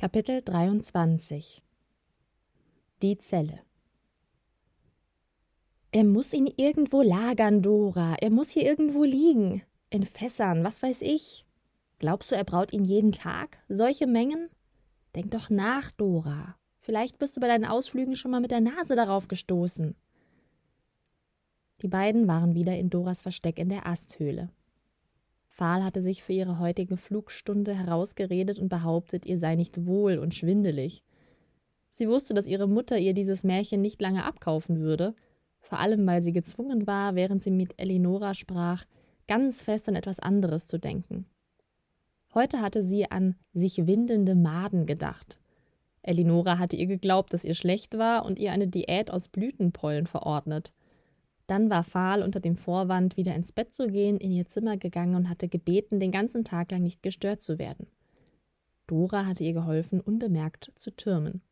Kapitel 23 Die Zelle Er muss ihn irgendwo lagern, Dora. Er muss hier irgendwo liegen. In Fässern, was weiß ich. Glaubst du, er braut ihn jeden Tag? Solche Mengen? Denk doch nach, Dora. Vielleicht bist du bei deinen Ausflügen schon mal mit der Nase darauf gestoßen. Die beiden waren wieder in Doras Versteck in der Asthöhle. Fahl hatte sich für ihre heutige Flugstunde herausgeredet und behauptet, ihr sei nicht wohl und schwindelig. Sie wusste, dass ihre Mutter ihr dieses Märchen nicht lange abkaufen würde, vor allem weil sie gezwungen war, während sie mit Elinora sprach, ganz fest an etwas anderes zu denken. Heute hatte sie an sich windelnde Maden gedacht. Elinora hatte ihr geglaubt, dass ihr schlecht war und ihr eine Diät aus Blütenpollen verordnet. Dann war Fahl unter dem Vorwand, wieder ins Bett zu gehen, in ihr Zimmer gegangen und hatte gebeten, den ganzen Tag lang nicht gestört zu werden. Dora hatte ihr geholfen, unbemerkt zu türmen.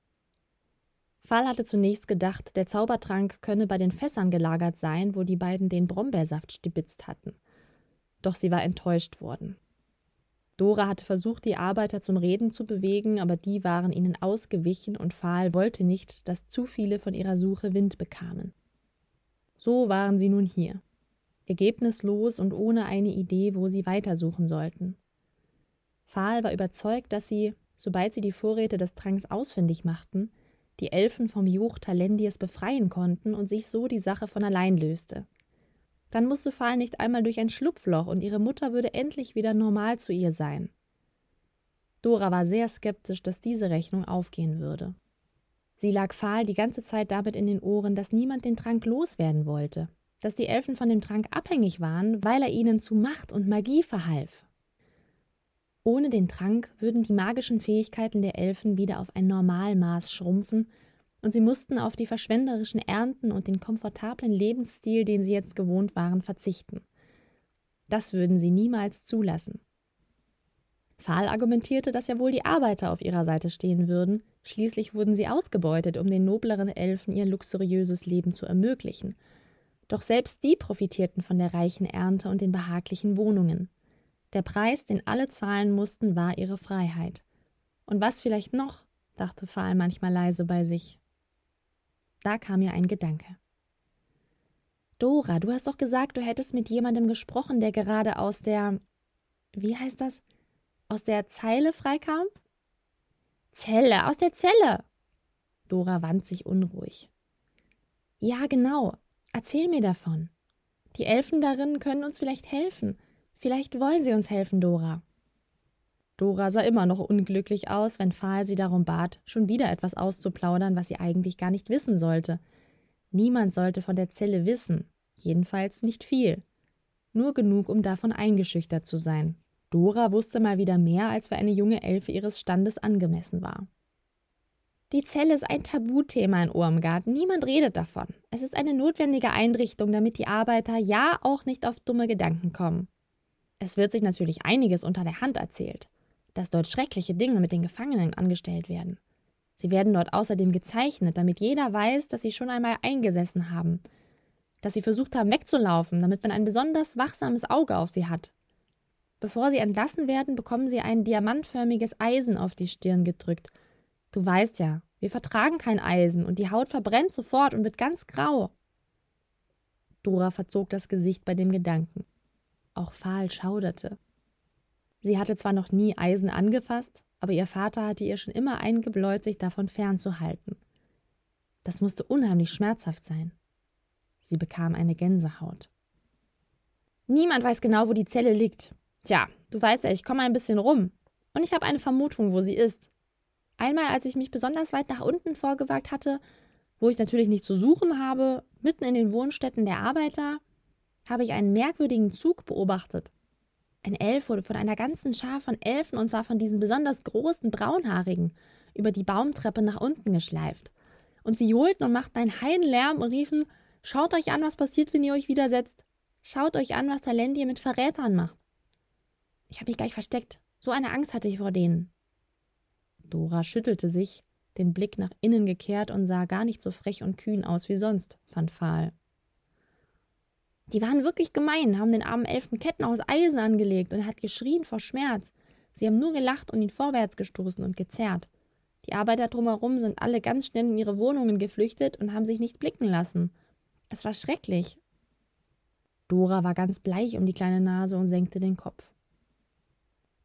Fahl hatte zunächst gedacht, der Zaubertrank könne bei den Fässern gelagert sein, wo die beiden den Brombeersaft stibitzt hatten. Doch sie war enttäuscht worden. Dora hatte versucht, die Arbeiter zum Reden zu bewegen, aber die waren ihnen ausgewichen und Fahl wollte nicht, dass zu viele von ihrer Suche Wind bekamen. So waren sie nun hier, ergebnislos und ohne eine Idee, wo sie weitersuchen sollten. Fahl war überzeugt, dass sie, sobald sie die Vorräte des Tranks ausfindig machten, die Elfen vom Joch Talendiers befreien konnten und sich so die Sache von allein löste. Dann musste Fahl nicht einmal durch ein Schlupfloch und ihre Mutter würde endlich wieder normal zu ihr sein. Dora war sehr skeptisch, dass diese Rechnung aufgehen würde. Sie lag fahl die ganze Zeit damit in den Ohren, dass niemand den Trank loswerden wollte, dass die Elfen von dem Trank abhängig waren, weil er ihnen zu Macht und Magie verhalf. Ohne den Trank würden die magischen Fähigkeiten der Elfen wieder auf ein Normalmaß schrumpfen, und sie mussten auf die verschwenderischen Ernten und den komfortablen Lebensstil, den sie jetzt gewohnt waren, verzichten. Das würden sie niemals zulassen. Fahl argumentierte, dass ja wohl die Arbeiter auf ihrer Seite stehen würden, schließlich wurden sie ausgebeutet, um den nobleren Elfen ihr luxuriöses Leben zu ermöglichen. Doch selbst die profitierten von der reichen Ernte und den behaglichen Wohnungen. Der Preis, den alle zahlen mussten, war ihre Freiheit. Und was vielleicht noch? dachte Fahl manchmal leise bei sich. Da kam ihr ein Gedanke. Dora, du hast doch gesagt, du hättest mit jemandem gesprochen, der gerade aus der. Wie heißt das? Aus der Zeile freikam? Zelle, aus der Zelle. Dora wand sich unruhig. Ja, genau. Erzähl mir davon. Die Elfen darin können uns vielleicht helfen. Vielleicht wollen sie uns helfen, Dora. Dora sah immer noch unglücklich aus, wenn Fahl sie darum bat, schon wieder etwas auszuplaudern, was sie eigentlich gar nicht wissen sollte. Niemand sollte von der Zelle wissen, jedenfalls nicht viel. Nur genug, um davon eingeschüchtert zu sein. Dora wusste mal wieder mehr, als für eine junge Elfe ihres Standes angemessen war. Die Zelle ist ein Tabuthema in Urmgarten. Niemand redet davon. Es ist eine notwendige Einrichtung, damit die Arbeiter ja auch nicht auf dumme Gedanken kommen. Es wird sich natürlich einiges unter der Hand erzählt, dass dort schreckliche Dinge mit den Gefangenen angestellt werden. Sie werden dort außerdem gezeichnet, damit jeder weiß, dass sie schon einmal eingesessen haben, dass sie versucht haben wegzulaufen, damit man ein besonders wachsames Auge auf sie hat, Bevor sie entlassen werden, bekommen sie ein diamantförmiges Eisen auf die Stirn gedrückt. Du weißt ja, wir vertragen kein Eisen und die Haut verbrennt sofort und wird ganz grau. Dora verzog das Gesicht bei dem Gedanken. Auch Fahl schauderte. Sie hatte zwar noch nie Eisen angefasst, aber ihr Vater hatte ihr schon immer eingebläut, sich davon fernzuhalten. Das musste unheimlich schmerzhaft sein. Sie bekam eine Gänsehaut. Niemand weiß genau, wo die Zelle liegt. Tja, du weißt ja, ich komme ein bisschen rum. Und ich habe eine Vermutung, wo sie ist. Einmal, als ich mich besonders weit nach unten vorgewagt hatte, wo ich natürlich nicht zu suchen habe, mitten in den Wohnstätten der Arbeiter, habe ich einen merkwürdigen Zug beobachtet. Ein Elf wurde von einer ganzen Schar von Elfen, und zwar von diesen besonders großen Braunhaarigen, über die Baumtreppe nach unten geschleift. Und sie johlten und machten einen Heidenlärm und riefen: Schaut euch an, was passiert, wenn ihr euch widersetzt. Schaut euch an, was Talendier mit Verrätern macht. Ich habe mich gleich versteckt. So eine Angst hatte ich vor denen. Dora schüttelte sich, den Blick nach innen gekehrt und sah gar nicht so frech und kühn aus wie sonst, fand Fahl. Die waren wirklich gemein, haben den armen Elfen Ketten aus Eisen angelegt und er hat geschrien vor Schmerz. Sie haben nur gelacht und ihn vorwärts gestoßen und gezerrt. Die Arbeiter drumherum sind alle ganz schnell in ihre Wohnungen geflüchtet und haben sich nicht blicken lassen. Es war schrecklich. Dora war ganz bleich um die kleine Nase und senkte den Kopf.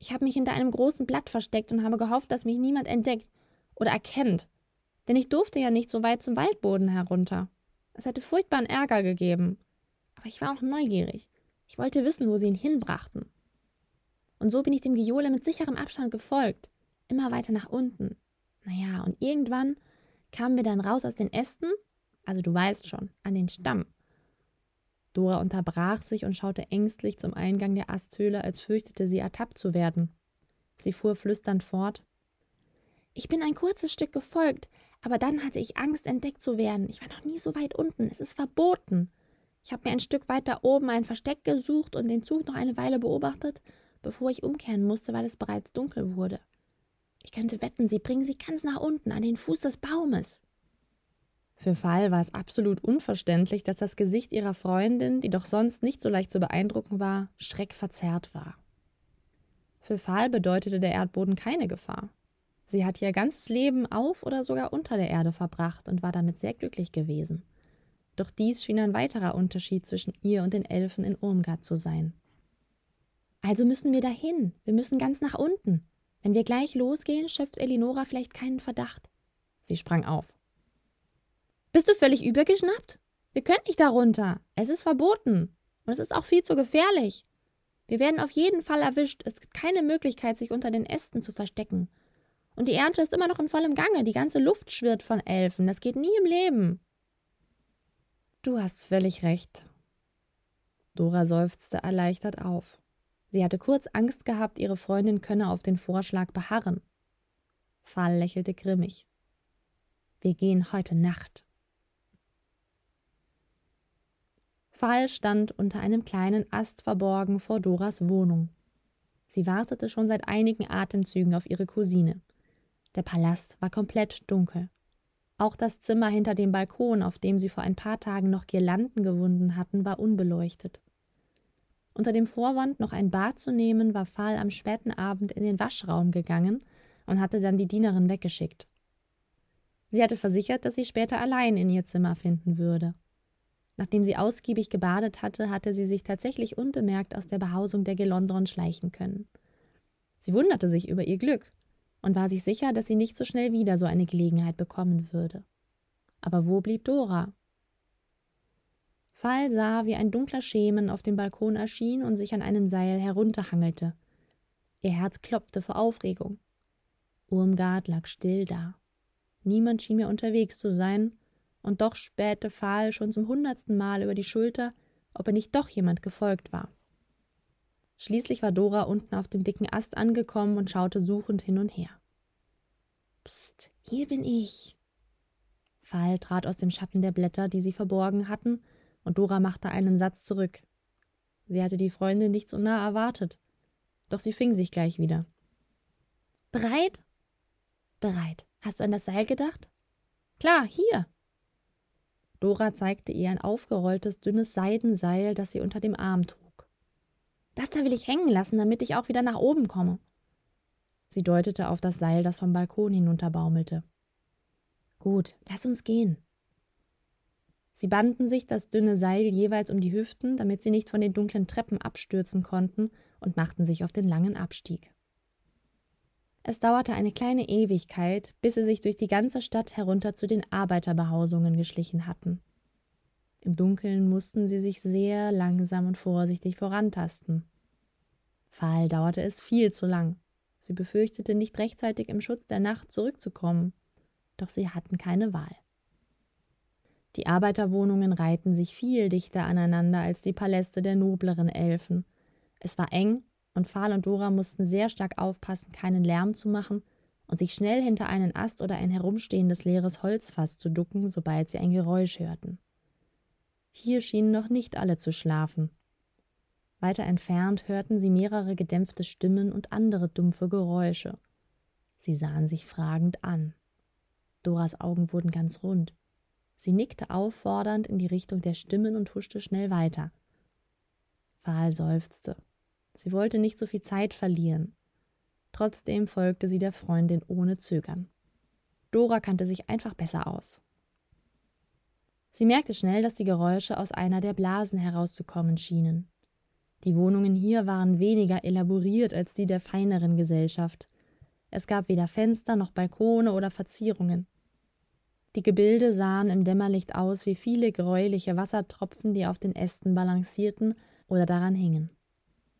Ich habe mich hinter einem großen Blatt versteckt und habe gehofft, dass mich niemand entdeckt oder erkennt, denn ich durfte ja nicht so weit zum Waldboden herunter. Es hätte furchtbaren Ärger gegeben. Aber ich war auch neugierig. Ich wollte wissen, wo sie ihn hinbrachten. Und so bin ich dem Gejohle mit sicherem Abstand gefolgt, immer weiter nach unten. Naja, und irgendwann kamen wir dann raus aus den Ästen, also du weißt schon, an den Stamm. Dora unterbrach sich und schaute ängstlich zum Eingang der Asthöhle, als fürchtete sie ertappt zu werden. Sie fuhr flüsternd fort. Ich bin ein kurzes Stück gefolgt, aber dann hatte ich Angst, entdeckt zu werden. Ich war noch nie so weit unten. Es ist verboten. Ich habe mir ein Stück weiter oben ein Versteck gesucht und den Zug noch eine Weile beobachtet, bevor ich umkehren musste, weil es bereits dunkel wurde. Ich könnte wetten, sie bringen sie ganz nach unten, an den Fuß des Baumes. Für Fall war es absolut unverständlich, dass das Gesicht ihrer Freundin, die doch sonst nicht so leicht zu beeindrucken war, schreckverzerrt war. Für Fall bedeutete der Erdboden keine Gefahr. Sie hatte ihr ganzes Leben auf oder sogar unter der Erde verbracht und war damit sehr glücklich gewesen. Doch dies schien ein weiterer Unterschied zwischen ihr und den Elfen in Urmgard zu sein. Also müssen wir dahin. Wir müssen ganz nach unten. Wenn wir gleich losgehen, schöpft Elinora vielleicht keinen Verdacht. Sie sprang auf. Bist du völlig übergeschnappt? Wir können nicht darunter. Es ist verboten. Und es ist auch viel zu gefährlich. Wir werden auf jeden Fall erwischt. Es gibt keine Möglichkeit, sich unter den Ästen zu verstecken. Und die Ernte ist immer noch in vollem Gange. Die ganze Luft schwirrt von Elfen. Das geht nie im Leben. Du hast völlig recht. Dora seufzte erleichtert auf. Sie hatte kurz Angst gehabt, ihre Freundin könne auf den Vorschlag beharren. Fall lächelte grimmig. Wir gehen heute Nacht. Fall stand unter einem kleinen Ast verborgen vor Doras Wohnung. Sie wartete schon seit einigen Atemzügen auf ihre Cousine. Der Palast war komplett dunkel. Auch das Zimmer hinter dem Balkon, auf dem sie vor ein paar Tagen noch Girlanden gewunden hatten, war unbeleuchtet. Unter dem Vorwand, noch ein Bad zu nehmen, war Fahl am späten Abend in den Waschraum gegangen und hatte dann die Dienerin weggeschickt. Sie hatte versichert, dass sie später allein in ihr Zimmer finden würde. Nachdem sie ausgiebig gebadet hatte, hatte sie sich tatsächlich unbemerkt aus der Behausung der Gelondron schleichen können. Sie wunderte sich über ihr Glück und war sich sicher, dass sie nicht so schnell wieder so eine Gelegenheit bekommen würde. Aber wo blieb Dora? Fall sah, wie ein dunkler Schemen auf dem Balkon erschien und sich an einem Seil herunterhangelte. Ihr Herz klopfte vor Aufregung. Urmgard lag still da. Niemand schien mehr unterwegs zu sein, und doch spähte Pfahl schon zum hundertsten Mal über die Schulter, ob er nicht doch jemand gefolgt war. Schließlich war Dora unten auf dem dicken Ast angekommen und schaute suchend hin und her. Psst, hier bin ich. Fall trat aus dem Schatten der Blätter, die sie verborgen hatten, und Dora machte einen Satz zurück. Sie hatte die Freundin nicht so nah erwartet, doch sie fing sich gleich wieder. Bereit? Bereit. Hast du an das Seil gedacht? Klar, hier. Dora zeigte ihr ein aufgerolltes, dünnes Seidenseil, das sie unter dem Arm trug. Das da will ich hängen lassen, damit ich auch wieder nach oben komme. Sie deutete auf das Seil, das vom Balkon hinunterbaumelte. Gut, lass uns gehen. Sie banden sich das dünne Seil jeweils um die Hüften, damit sie nicht von den dunklen Treppen abstürzen konnten, und machten sich auf den langen Abstieg. Es dauerte eine kleine Ewigkeit, bis sie sich durch die ganze Stadt herunter zu den Arbeiterbehausungen geschlichen hatten. Im Dunkeln mussten sie sich sehr langsam und vorsichtig vorantasten. Fall dauerte es viel zu lang. Sie befürchtete, nicht rechtzeitig im Schutz der Nacht zurückzukommen. Doch sie hatten keine Wahl. Die Arbeiterwohnungen reihten sich viel dichter aneinander als die Paläste der nobleren Elfen. Es war eng, und Pfahl und Dora mussten sehr stark aufpassen, keinen Lärm zu machen und sich schnell hinter einen Ast oder ein herumstehendes leeres Holzfass zu ducken, sobald sie ein Geräusch hörten. Hier schienen noch nicht alle zu schlafen. Weiter entfernt hörten sie mehrere gedämpfte Stimmen und andere dumpfe Geräusche. Sie sahen sich fragend an. Doras Augen wurden ganz rund. Sie nickte auffordernd in die Richtung der Stimmen und huschte schnell weiter. Pfahl seufzte. Sie wollte nicht so viel Zeit verlieren. Trotzdem folgte sie der Freundin ohne Zögern. Dora kannte sich einfach besser aus. Sie merkte schnell, dass die Geräusche aus einer der Blasen herauszukommen schienen. Die Wohnungen hier waren weniger elaboriert als die der feineren Gesellschaft. Es gab weder Fenster noch Balkone oder Verzierungen. Die Gebilde sahen im Dämmerlicht aus wie viele gräuliche Wassertropfen, die auf den Ästen balancierten oder daran hingen.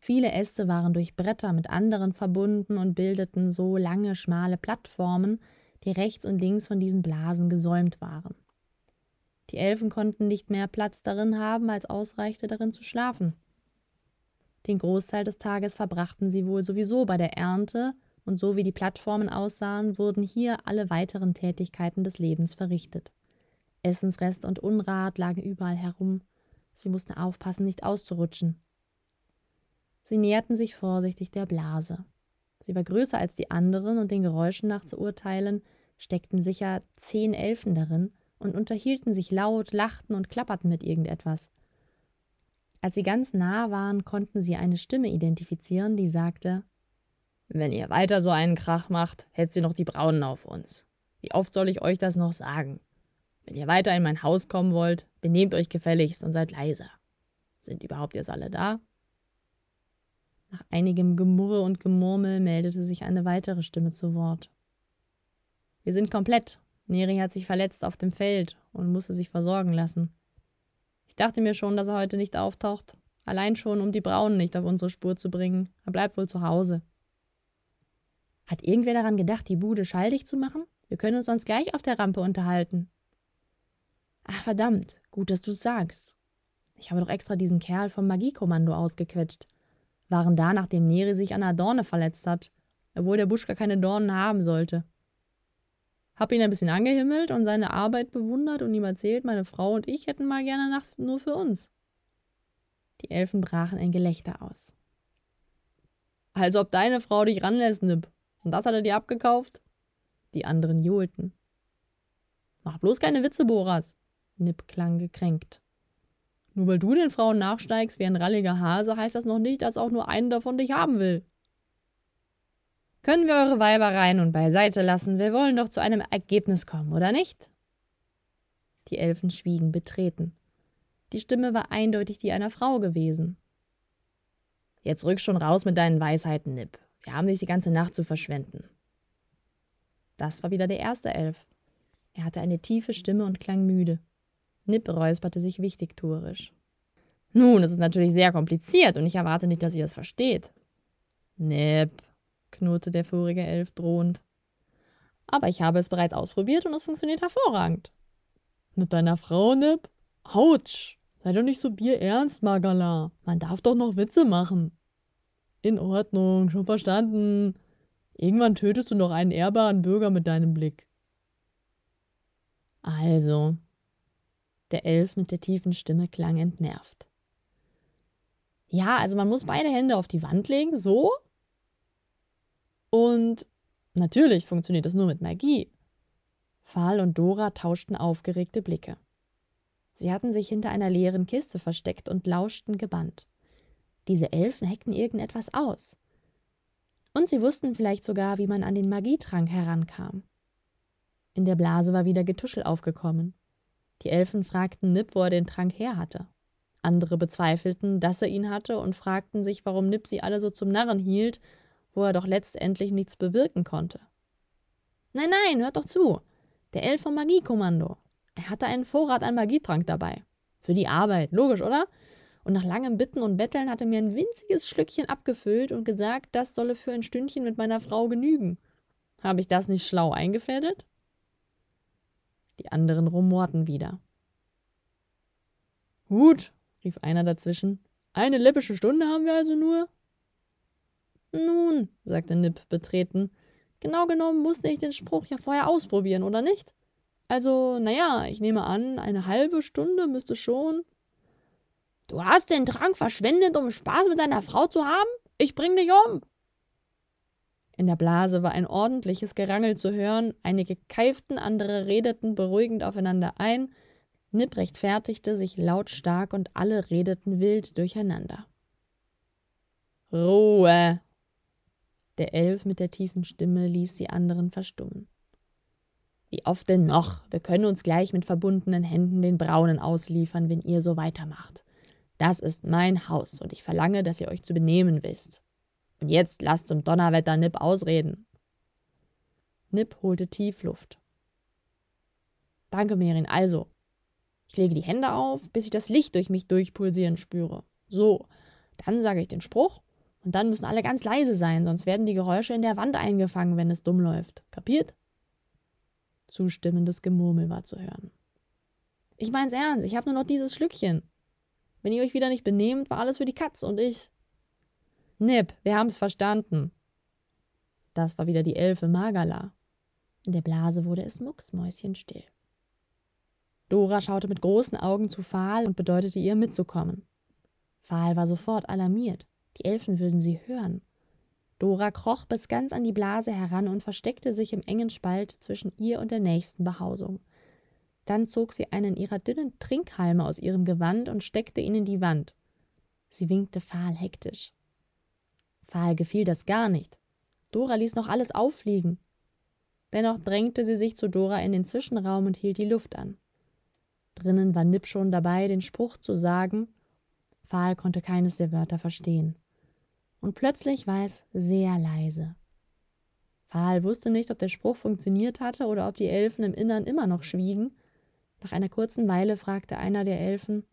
Viele Äste waren durch Bretter mit anderen verbunden und bildeten so lange, schmale Plattformen, die rechts und links von diesen Blasen gesäumt waren. Die Elfen konnten nicht mehr Platz darin haben, als ausreichte darin zu schlafen. Den Großteil des Tages verbrachten sie wohl sowieso bei der Ernte, und so wie die Plattformen aussahen, wurden hier alle weiteren Tätigkeiten des Lebens verrichtet. Essensrest und Unrat lagen überall herum. Sie mussten aufpassen, nicht auszurutschen. Sie näherten sich vorsichtig der Blase. Sie war größer als die anderen und den Geräuschen nach zu urteilen, steckten sicher zehn Elfen darin und unterhielten sich laut, lachten und klapperten mit irgendetwas. Als sie ganz nah waren, konnten sie eine Stimme identifizieren, die sagte Wenn ihr weiter so einen Krach macht, hetzt ihr noch die Braunen auf uns. Wie oft soll ich euch das noch sagen? Wenn ihr weiter in mein Haus kommen wollt, benehmt euch gefälligst und seid leiser. Sind überhaupt jetzt alle da? Nach einigem Gemurre und Gemurmel meldete sich eine weitere Stimme zu Wort. Wir sind komplett. Neri hat sich verletzt auf dem Feld und musste sich versorgen lassen. Ich dachte mir schon, dass er heute nicht auftaucht. Allein schon, um die Braunen nicht auf unsere Spur zu bringen. Er bleibt wohl zu Hause. Hat irgendwer daran gedacht, die Bude schalldicht zu machen? Wir können uns sonst gleich auf der Rampe unterhalten. Ach verdammt, gut, dass du's sagst. Ich habe doch extra diesen Kerl vom Magiekommando ausgequetscht. Waren da, nachdem Neri sich an einer Dorne verletzt hat, obwohl der Busch gar keine Dornen haben sollte. Hab ihn ein bisschen angehimmelt und seine Arbeit bewundert und ihm erzählt, meine Frau und ich hätten mal gerne Nacht nur für uns. Die Elfen brachen in Gelächter aus. Also ob deine Frau dich ranlässt, Nip. Und das hat er dir abgekauft? Die anderen johlten. Mach bloß keine Witze, Boras. Nip klang gekränkt. Nur weil du den Frauen nachsteigst wie ein ralliger Hase, heißt das noch nicht, dass auch nur einen davon dich haben will. Können wir eure Weibereien nun beiseite lassen? Wir wollen doch zu einem Ergebnis kommen, oder nicht? Die Elfen schwiegen betreten. Die Stimme war eindeutig die einer Frau gewesen. Jetzt rück schon raus mit deinen Weisheiten, Nip. Wir haben dich die ganze Nacht zu verschwenden. Das war wieder der erste Elf. Er hatte eine tiefe Stimme und klang müde. Nip räusperte sich wichtigtuerisch. Nun, es ist natürlich sehr kompliziert und ich erwarte nicht, dass ihr es versteht. Nip, knurrte der vorige Elf drohend. Aber ich habe es bereits ausprobiert und es funktioniert hervorragend. Mit deiner Frau, Nip? Autsch! Sei doch nicht so bierernst, Magala. Man darf doch noch Witze machen. In Ordnung, schon verstanden. Irgendwann tötest du noch einen ehrbaren Bürger mit deinem Blick. Also. Der Elf mit der tiefen Stimme klang entnervt. Ja, also man muss beide Hände auf die Wand legen, so, und natürlich funktioniert das nur mit Magie. Pfahl und Dora tauschten aufgeregte Blicke. Sie hatten sich hinter einer leeren Kiste versteckt und lauschten gebannt. Diese Elfen heckten irgendetwas aus. Und sie wussten vielleicht sogar, wie man an den Magietrank herankam. In der Blase war wieder Getuschel aufgekommen. Die Elfen fragten Nip, wo er den Trank her hatte. Andere bezweifelten, dass er ihn hatte und fragten sich, warum Nip sie alle so zum Narren hielt wo er doch letztendlich nichts bewirken konnte. Nein, nein, hört doch zu. Der Elf vom Magiekommando. Er hatte einen Vorrat an Magietrank dabei. Für die Arbeit, logisch, oder? Und nach langem Bitten und Betteln hat er mir ein winziges Schlückchen abgefüllt und gesagt, das solle für ein Stündchen mit meiner Frau genügen. Habe ich das nicht schlau eingefädelt? Die anderen rumorten wieder. Gut, rief einer dazwischen. Eine läppische Stunde haben wir also nur? Nun, sagte Nip betreten, genau genommen musste ich den Spruch ja vorher ausprobieren, oder nicht? Also, naja, ich nehme an, eine halbe Stunde müsste schon. Du hast den Trank verschwendet, um Spaß mit deiner Frau zu haben? Ich bring dich um. In der Blase war ein ordentliches Gerangel zu hören, einige keiften, andere redeten beruhigend aufeinander ein, Nip rechtfertigte sich lautstark und alle redeten wild durcheinander. Ruhe, der Elf mit der tiefen Stimme ließ die anderen verstummen. Wie oft denn noch? Wir können uns gleich mit verbundenen Händen den Braunen ausliefern, wenn ihr so weitermacht. Das ist mein Haus und ich verlange, dass ihr euch zu benehmen wisst. Und jetzt lasst zum Donnerwetter Nip ausreden. Nip holte tief Luft. Danke, Merin. Also, ich lege die Hände auf, bis ich das Licht durch mich durchpulsieren spüre. So, dann sage ich den Spruch und dann müssen alle ganz leise sein, sonst werden die Geräusche in der Wand eingefangen, wenn es dumm läuft. Kapiert? Zustimmendes Gemurmel war zu hören. Ich mein's ernst, ich habe nur noch dieses Schlückchen. Wenn ihr euch wieder nicht benehmt, war alles für die Katz und ich. Nip, wir haben's verstanden. Das war wieder die Elfe Magala. In der Blase wurde es mucksmäuschenstill. Dora schaute mit großen Augen zu Pfahl und bedeutete ihr mitzukommen. Pfahl war sofort alarmiert. Die Elfen würden sie hören. Dora kroch bis ganz an die Blase heran und versteckte sich im engen Spalt zwischen ihr und der nächsten Behausung. Dann zog sie einen ihrer dünnen Trinkhalme aus ihrem Gewand und steckte ihn in die Wand. Sie winkte Pfahl hektisch. Pfahl gefiel das gar nicht. Dora ließ noch alles auffliegen. Dennoch drängte sie sich zu Dora in den Zwischenraum und hielt die Luft an. Drinnen war Nip schon dabei, den Spruch zu sagen. Pfahl konnte keines der Wörter verstehen. Und plötzlich war es sehr leise. Pfahl wusste nicht, ob der Spruch funktioniert hatte oder ob die Elfen im Innern immer noch schwiegen. Nach einer kurzen Weile fragte einer der Elfen: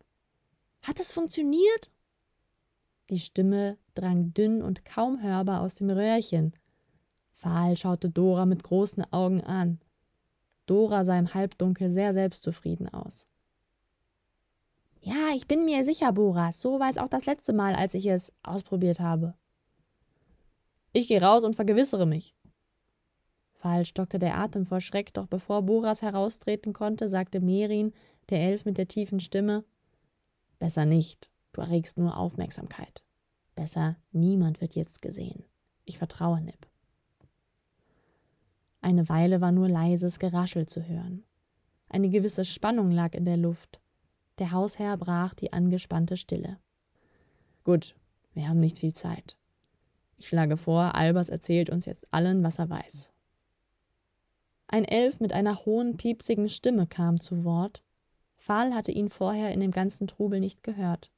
Hat es funktioniert? Die Stimme drang dünn und kaum hörbar aus dem Röhrchen. Pfahl schaute Dora mit großen Augen an. Dora sah im Halbdunkel sehr selbstzufrieden aus. Ja, ich bin mir sicher, Boras. So war es auch das letzte Mal, als ich es ausprobiert habe. Ich gehe raus und vergewissere mich. Pfahl stockte der Atem vor Schreck, doch bevor Boras heraustreten konnte, sagte Merin, der Elf mit der tiefen Stimme: Besser nicht, du erregst nur Aufmerksamkeit. Besser, niemand wird jetzt gesehen. Ich vertraue Nip. Eine Weile war nur leises Geraschel zu hören. Eine gewisse Spannung lag in der Luft. Der Hausherr brach die angespannte Stille. Gut, wir haben nicht viel Zeit. Ich schlage vor, Albers erzählt uns jetzt allen, was er weiß. Ein Elf mit einer hohen, piepsigen Stimme kam zu Wort. Pfahl hatte ihn vorher in dem ganzen Trubel nicht gehört.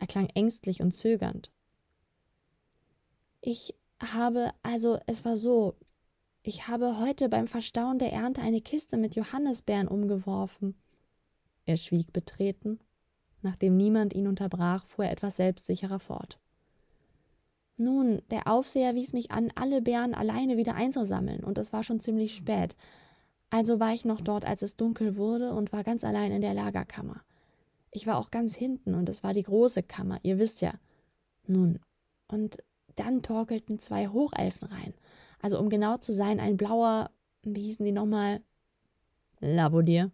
Er klang ängstlich und zögernd. Ich habe, also es war so, ich habe heute beim Verstauen der Ernte eine Kiste mit Johannisbeeren umgeworfen. Er schwieg betreten. Nachdem niemand ihn unterbrach, fuhr er etwas selbstsicherer fort. Nun, der Aufseher wies mich an, alle Beeren alleine wieder einzusammeln, und es war schon ziemlich spät. Also war ich noch dort, als es dunkel wurde, und war ganz allein in der Lagerkammer. Ich war auch ganz hinten, und es war die große Kammer, ihr wisst ja. Nun, und dann torkelten zwei Hochelfen rein, also um genau zu sein, ein blauer, wie hießen die nochmal? Lavodier.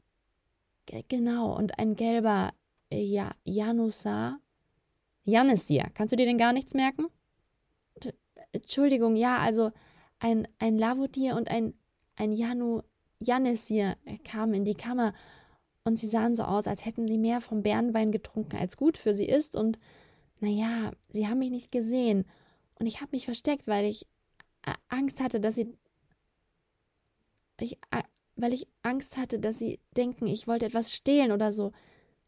G genau, und ein gelber, äh, ja, Janusar. Janissir, kannst du dir denn gar nichts merken? T Entschuldigung, ja, also ein, ein Lavodier und ein, ein Janu, Janissir kamen in die Kammer und sie sahen so aus, als hätten sie mehr vom Bärenwein getrunken, als gut für sie ist und, naja, sie haben mich nicht gesehen und ich habe mich versteckt, weil ich Angst hatte, dass sie. Ich, weil ich Angst hatte, dass sie denken, ich wollte etwas stehlen oder so.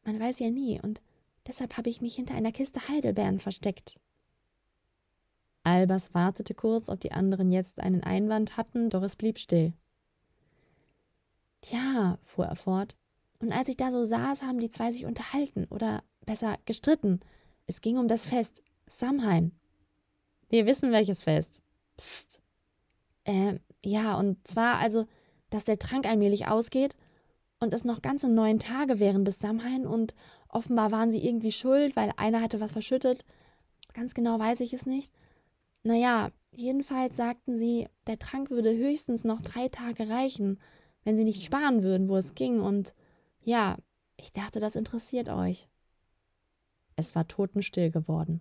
Man weiß ja nie, und deshalb habe ich mich hinter einer Kiste Heidelbeeren versteckt. Albers wartete kurz, ob die anderen jetzt einen Einwand hatten, doch es blieb still. Tja, fuhr er fort, und als ich da so saß, haben die zwei sich unterhalten, oder besser gestritten. Es ging um das Fest, Samhain. Wir wissen welches Fest. Psst. Äh, ja, und zwar also, dass der Trank allmählich ausgeht und es noch ganze neun Tage wären bis Samhain und offenbar waren sie irgendwie schuld, weil einer hatte was verschüttet. Ganz genau weiß ich es nicht. Naja, jedenfalls sagten sie, der Trank würde höchstens noch drei Tage reichen, wenn sie nicht sparen würden, wo es ging. Und ja, ich dachte, das interessiert euch. Es war totenstill geworden.